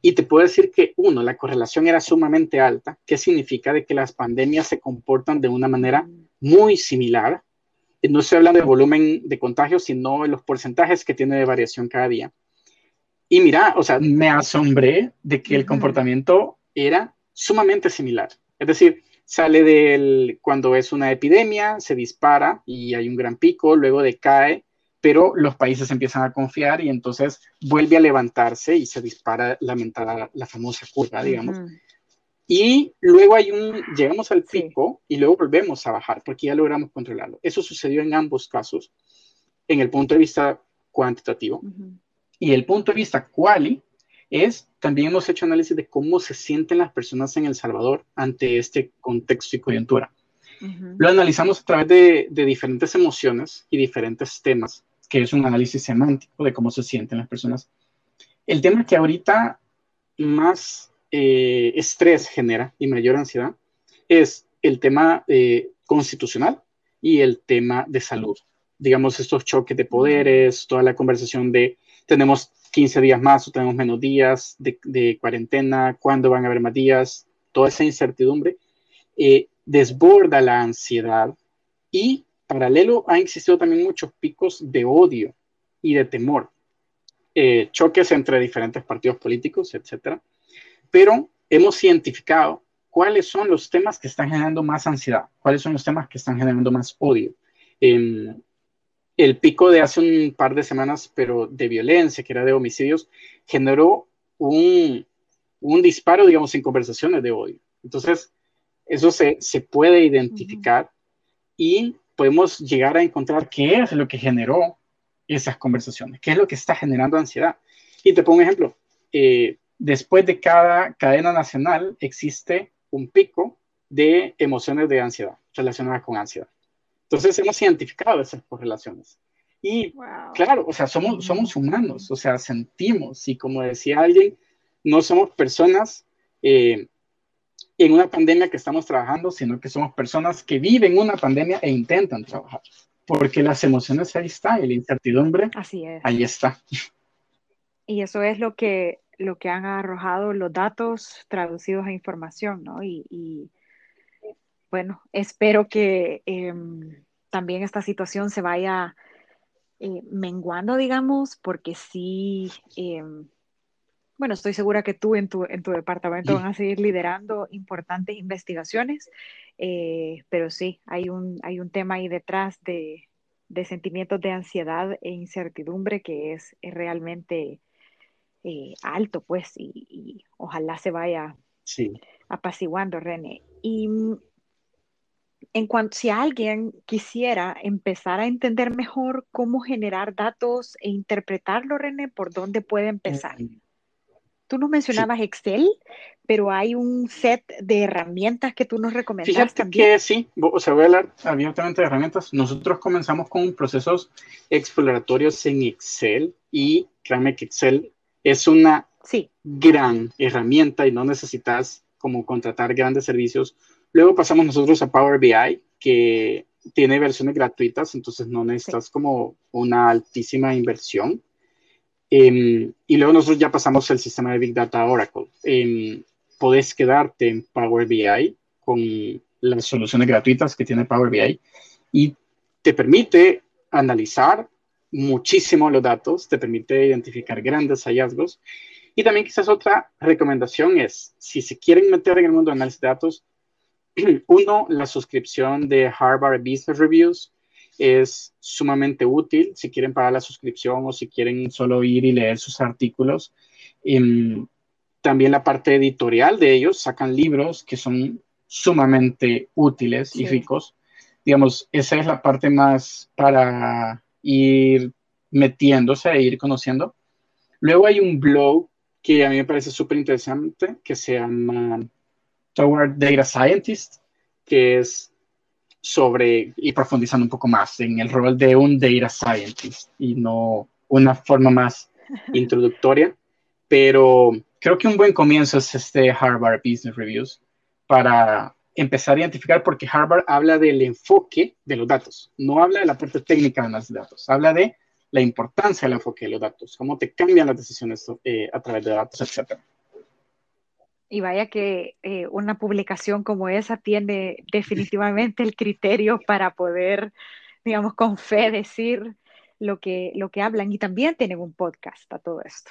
Y te puedo decir que, uno, la correlación era sumamente alta, que significa de que las pandemias se comportan de una manera muy similar no estoy hablando de volumen de contagios, sino de los porcentajes que tiene de variación cada día. Y mira, o sea, me asombré de que el comportamiento era sumamente similar. Es decir, sale del, cuando es una epidemia, se dispara y hay un gran pico, luego decae, pero los países empiezan a confiar y entonces vuelve a levantarse y se dispara la, la famosa curva, digamos. Y luego hay un, llegamos al pico y luego volvemos a bajar porque ya logramos controlarlo. Eso sucedió en ambos casos, en el punto de vista cuantitativo. Y el punto de vista quali es, también hemos hecho análisis de cómo se sienten las personas en El Salvador ante este contexto y coyuntura. Lo analizamos a través de, de diferentes emociones y diferentes temas, que es un análisis semántico de cómo se sienten las personas. El tema que ahorita más eh, estrés genera y mayor ansiedad es el tema eh, constitucional y el tema de salud. Digamos, estos choques de poderes, toda la conversación de tenemos 15 días más o tenemos menos días de, cuarentena, cuándo van a haber más días, toda esa incertidumbre eh, desborda la ansiedad y paralelo ha existido también muchos picos de odio y de temor, choques entre diferentes partidos políticos, etcétera, pero hemos identificado cuáles son los temas que están generando más ansiedad, cuáles son los temas que están generando más odio. Em, el pico de hace un par de semanas, pero de violencia, que era de homicidios, generó un, un disparo, digamos, en conversaciones de odio. Entonces, eso se, se puede identificar y podemos llegar a encontrar qué es lo que generó esas conversaciones, qué es lo que está generando ansiedad. Y te pongo un ejemplo. Eh, después de cada cadena nacional existe un pico de emociones de ansiedad relacionadas con ansiedad. Entonces hemos identificado esas correlaciones. Y claro, o sea, somos, somos humanos, o sea, sentimos y como decía alguien, no somos personas eh, en una pandemia que estamos trabajando, sino que somos personas que viven una pandemia e intentan trabajar. Porque las emociones ahí están y la incertidumbre Así es. ahí está. Y eso es lo que, lo que han arrojado los datos traducidos a información, ¿no? Y, bueno, espero que em, también esta situación se vaya eh, menguando, digamos, porque sí, em, bueno, estoy segura que tú en tu, en tu departamento van a seguir liderando importantes investigaciones, eh, pero sí, hay un, hay un tema ahí detrás de, de sentimientos de ansiedad e incertidumbre que es, es realmente eh, alto, pues, y, ojalá se vaya apaciguando, René. Y mm, en cuanto si alguien quisiera empezar a entender mejor cómo generar datos e interpretarlo, René, ¿por dónde puede empezar? Mm. Tú nos mencionabas Excel, pero hay un set de herramientas que tú nos recomiendas. Fíjate que sí, o sea, voy a hablar abiertamente de herramientas. Nosotros comenzamos con procesos exploratorios en Excel y créanme que Excel es una gran herramienta y no necesitas como contratar grandes servicios. Luego pasamos nosotros a Power BI, que tiene versiones gratuitas, entonces no necesitas como una altísima inversión. Em, y luego nosotros ya pasamos al sistema de Big Data Oracle. Eh, podés quedarte en Power BI con las soluciones gratuitas que tiene Power BI y te permite analizar muchísimo los datos, te permite identificar grandes hallazgos. Y también quizás otra recomendación es, si se quieren meter en el mundo de análisis de datos, uno, la suscripción de Harvard Business Reviews es sumamente útil si quieren pagar la suscripción o si quieren solo ir y leer sus artículos. Em, también la parte editorial de ellos, sacan libros que son sumamente útiles y ricos. Digamos, esa es la parte más para ir metiéndose e ir conociendo. Luego hay un blog que a mí me parece súper interesante que se llama Toward Data Scientist, que es sobre y profundizando un poco más en el rol de un data scientist y no una forma más introductoria, pero creo que un buen comienzo es este Harvard Business Reviews para empezar a identificar porque Harvard habla del enfoque de los datos, no habla de la parte técnica de los datos, habla de la importancia del enfoque de los datos, cómo te cambian las decisiones eh, a través de datos, etc. Y vaya que eh, una publicación como esa tiene definitivamente el criterio para poder, digamos, con fe decir lo que, lo que hablan y también tienen un podcast a todo esto.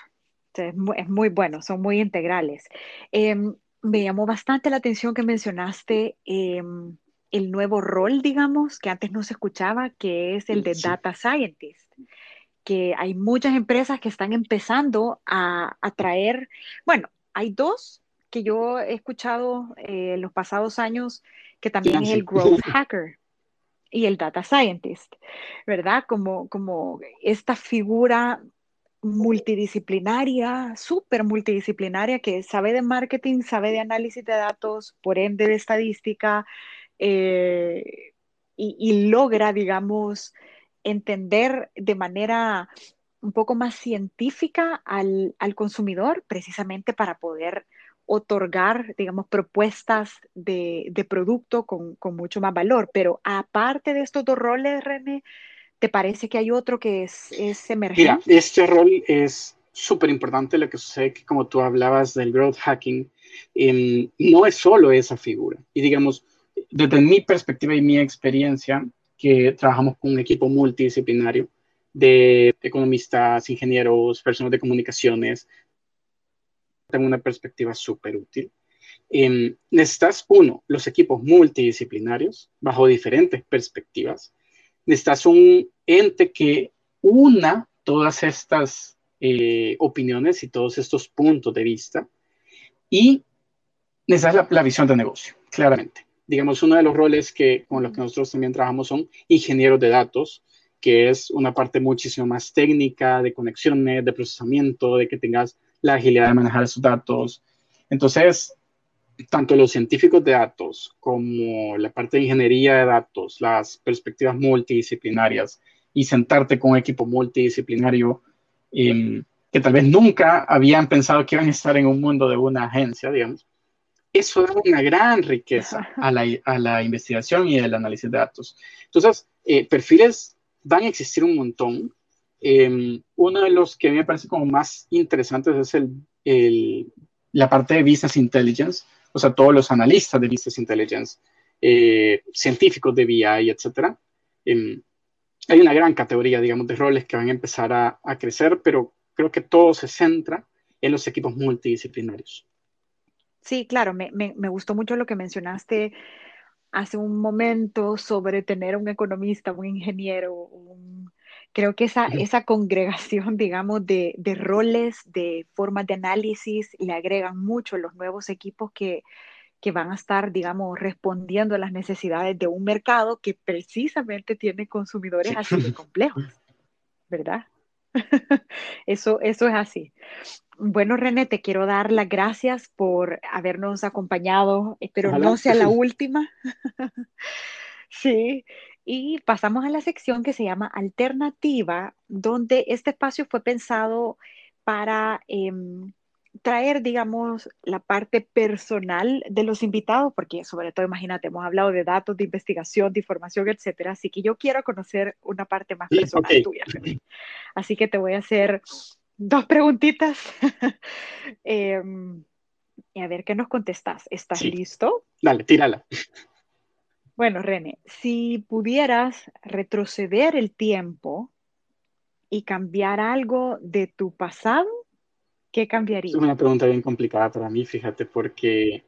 es, muy, bueno, son muy integrales. Em, me llamó bastante la atención que mencionaste em, el nuevo rol, digamos, que antes no se escuchaba, que es el de Data Scientist, que hay muchas empresas que están empezando a, traer, bueno, hay dos que yo he escuchado en eh, los pasados años, que también es el Growth Hacker y el Data Scientist, ¿verdad? Como, como esta figura multidisciplinaria, súper multidisciplinaria, que sabe de marketing, sabe de análisis de datos, por ende de estadística, eh, y, logra, digamos, entender de manera un poco más científica al, consumidor, precisamente para poder otorgar, digamos, propuestas de, producto con, con, mucho más valor. Pero aparte de estos dos roles, René, ¿Te parece que hay otro que es, es emergente? Mira, este rol es súper importante. Lo que sucede que, como tú hablabas del growth hacking, em, no es solo esa figura. Y digamos, desde mi perspectiva y mi experiencia, que trabajamos con un equipo multidisciplinario de economistas, ingenieros, personas de comunicaciones, tengo una perspectiva súper útil. Eh, necesitas, uno, los equipos multidisciplinarios bajo diferentes perspectivas necesitas un ente que una todas estas eh, opiniones y todos estos puntos de vista y necesitas la, visión de negocio, claramente. Digamos, uno de los roles que, con los que nosotros también trabajamos son ingenieros de datos, que es una parte muchísimo más técnica de conexiones, de procesamiento, de que tengas la agilidad de manejar esos datos. Entonces, tanto los científicos de datos como la parte de ingeniería de datos, las perspectivas multidisciplinarias y sentarte con un equipo multidisciplinario em, que tal vez nunca habían pensado que iban a estar en un mundo de una agencia, digamos, eso da una gran riqueza a la, a la investigación y el análisis de datos. Entonces, eh, perfiles van a existir un montón. Em, uno de los que a mí me parece como más interesantes es el, el, la parte de Business Intelligence, o sea, todos los analistas de Business Intelligence, eh, científicos de BI, etc. Em, hay una gran categoría, digamos, de roles que van a empezar a, crecer, pero creo que todo se centra en los equipos multidisciplinarios. Sí, claro, me, gustó mucho lo que mencionaste hace un momento sobre tener un economista, un ingeniero, creo que esa, esa congregación, digamos, de, roles, de formas de análisis, le agregan mucho los nuevos equipos que, que van a estar, digamos, respondiendo a las necesidades de un mercado que precisamente tiene consumidores así de complejos, ¿verdad? eso, eso es así. Bueno, René, te quiero dar las gracias por habernos acompañado. Espero no sea la última. sí. Y pasamos a la sección que se llama Alternativa, donde este espacio fue pensado para em, traer, digamos, la parte personal de los invitados, porque sobre todo, imagínate, hemos hablado de datos, de investigación, de información, etcétera. Así que yo quiero conocer una parte más personal tuya. Así que te voy a hacer dos preguntitas. Em, y a ver qué nos contestas. ¿Estás listo? Dale, tírala. Bueno, René, si pudieras retroceder el tiempo y cambiar algo de tu pasado, ¿qué cambiaría? Es una pregunta bien complicada para mí, fíjate, porque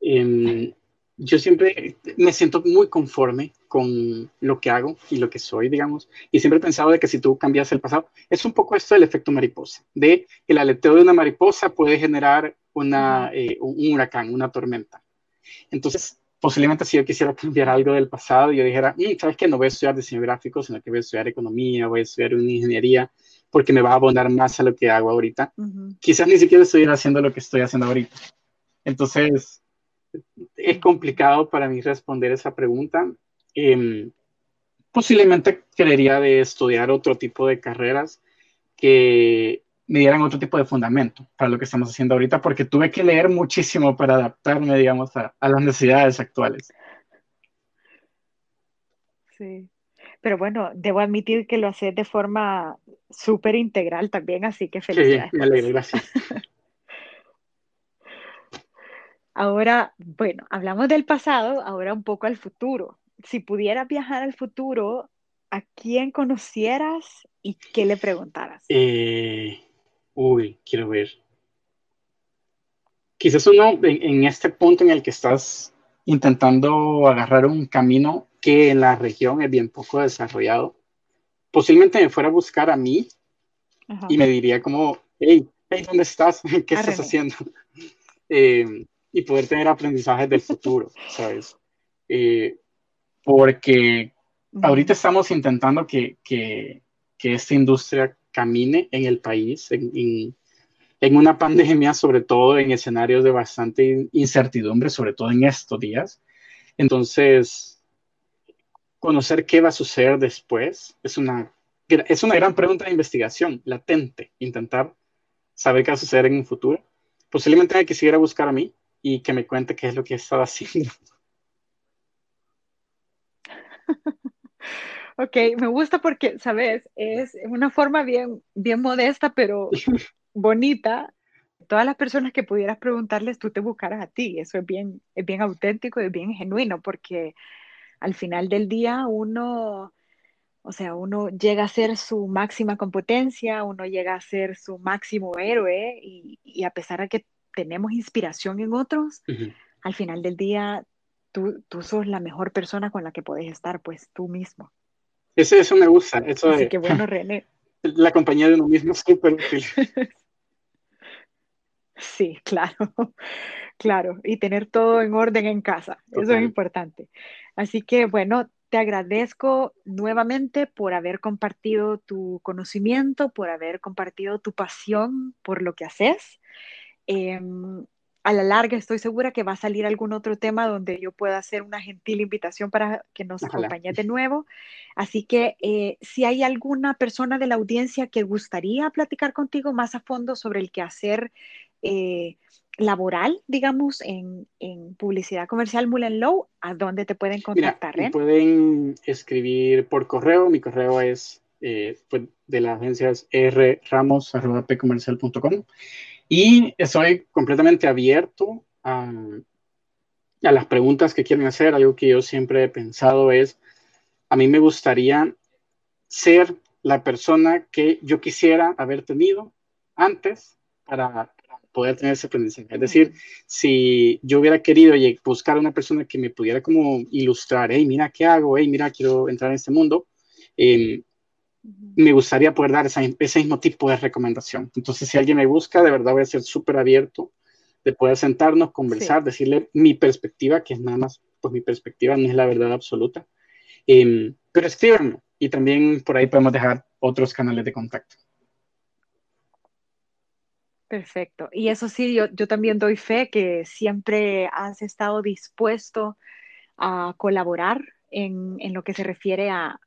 em, yo siempre me siento muy conforme con lo que hago y lo que soy, digamos, y siempre he pensado de que si tú cambias el pasado, es un poco esto del efecto mariposa, de que el aleteo de una mariposa puede generar una, eh, un huracán, una tormenta. Entonces, posiblemente si yo quisiera cambiar algo del pasado, yo dijera, mm, ¿sabes qué? No voy a estudiar diseño gráfico, sino que voy a estudiar economía, voy a estudiar una ingeniería, porque me va a abonar más a lo que hago ahorita. Quizás ni siquiera estuviera haciendo lo que estoy haciendo ahorita. Entonces, es complicado para mí responder esa pregunta. Em, posiblemente querería de estudiar otro tipo de carreras que me dieran otro tipo de fundamento para lo que estamos haciendo ahorita, porque tuve que leer muchísimo para adaptarme, digamos, a, las necesidades actuales. Sí, pero bueno, debo admitir que lo haces de forma súper integral también, así que felicidades. Sí, me alegro, gracias. Ahora, bueno, hablamos del pasado, ahora un poco al futuro. Si pudieras viajar al futuro, ¿a quién conocieras y qué le preguntaras? Eh, uy, quiero ver. Quizás uno en, este punto en el que estás intentando agarrar un camino que en la región es bien poco desarrollado, posiblemente me fuera a buscar a mí y me diría como, hey, hey, ¿dónde estás? ¿Qué estás haciendo? Eh, y poder tener aprendizajes del futuro, ¿sabes? Eh, porque ahorita estamos intentando que, que, que, esta industria camine en el país, en, en, una pandemia, sobre todo en escenarios de bastante incertidumbre, sobre todo en estos días. Entonces, conocer qué va a suceder después es una, es una gran pregunta de investigación, latente, intentar saber qué va a suceder en un futuro. Posiblemente hay que seguir a buscar a mí, y que me cuente qué es lo que estaba haciendo. Ok, me gusta porque, sabes, es una forma bien, bien modesta, pero bonita. Todas las personas que pudieras preguntarles, tú te buscaras a ti. Eso es bien, es bien auténtico y es bien genuino, porque al final del día uno, o sea, uno llega a ser su máxima competencia, uno llega a ser su máximo héroe, y, y a pesar de que tenemos inspiración en otros, al final del día tú, tú sos la mejor persona con la que puedes estar, pues tú mismo. Eso, eso me gusta. Eso Así que bueno, René. La compañía de uno mismo es súper útil. Sí, claro, claro. Y tener todo en orden en casa. Eso es importante. Así que bueno, te agradezco nuevamente por haber compartido tu conocimiento, por haber compartido tu pasión por lo que haces. Em, a la larga estoy segura que va a salir algún otro tema donde yo pueda hacer una gentil invitación para que nos acompañe de nuevo. Así que eh, si hay alguna persona de la audiencia que gustaría platicar contigo más a fondo sobre el quehacer eh, laboral, digamos, en, publicidad comercial Mullenlow, ¿a dónde te pueden contactar? Mira, pueden escribir por correo. Mi correo es eh, de la agencia es rramos.pcomercial.com y estoy completamente abierto a, a las preguntas que quieren hacer. Algo que yo siempre he pensado es, a mí me gustaría ser la persona que yo quisiera haber tenido antes para poder tener ese aprendizaje. Es decir, si yo hubiera querido buscar una persona que me pudiera como ilustrar, hey, mira qué hago, hey, mira, quiero entrar en este mundo, eh, me gustaría poder dar ese mismo tipo de recomendación. Entonces, si alguien me busca, de verdad voy a ser súper abierto de poder sentarnos, conversar, decirle mi perspectiva, que es nada más, pues mi perspectiva no es la verdad absoluta. Eh, pero escríbanme y también por ahí podemos dejar otros canales de contacto. Perfecto. Y eso sí, yo, yo también doy fe que siempre has estado dispuesto a colaborar en, en lo que se refiere a,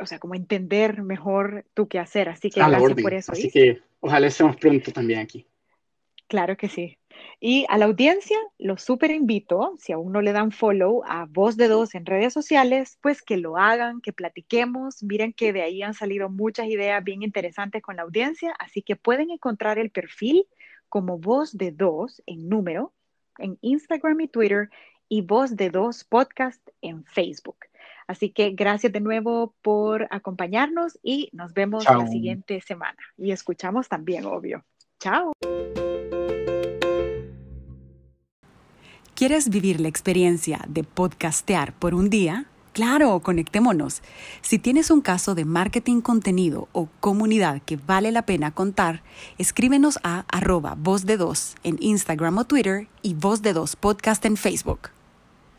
o sea, como entender mejor tu qué hacer. Así que gracias por eso. Así que ojalá estemos pronto también aquí. Claro que sí. Y a la audiencia, los súper invito, si aún no le dan follow a Voz de Dos en redes sociales, pues que lo hagan, que platiquemos. Miren que de ahí han salido muchas ideas bien interesantes con la audiencia, así que pueden encontrar el perfil como Voz de Dos en número en Instagram y Twitter y Voz de Dos Podcast en Facebook. Así que gracias de nuevo por acompañarnos y nos vemos la siguiente semana. Y escuchamos también, obvio. Chao. ¿Quieres vivir la experiencia de podcastear por un día? Claro, conectémonos. Si tienes un caso de marketing contenido o comunidad que vale la pena contar, escríbenos a arroba voz de dos en Instagram o Twitter y voz de dos podcast en Facebook.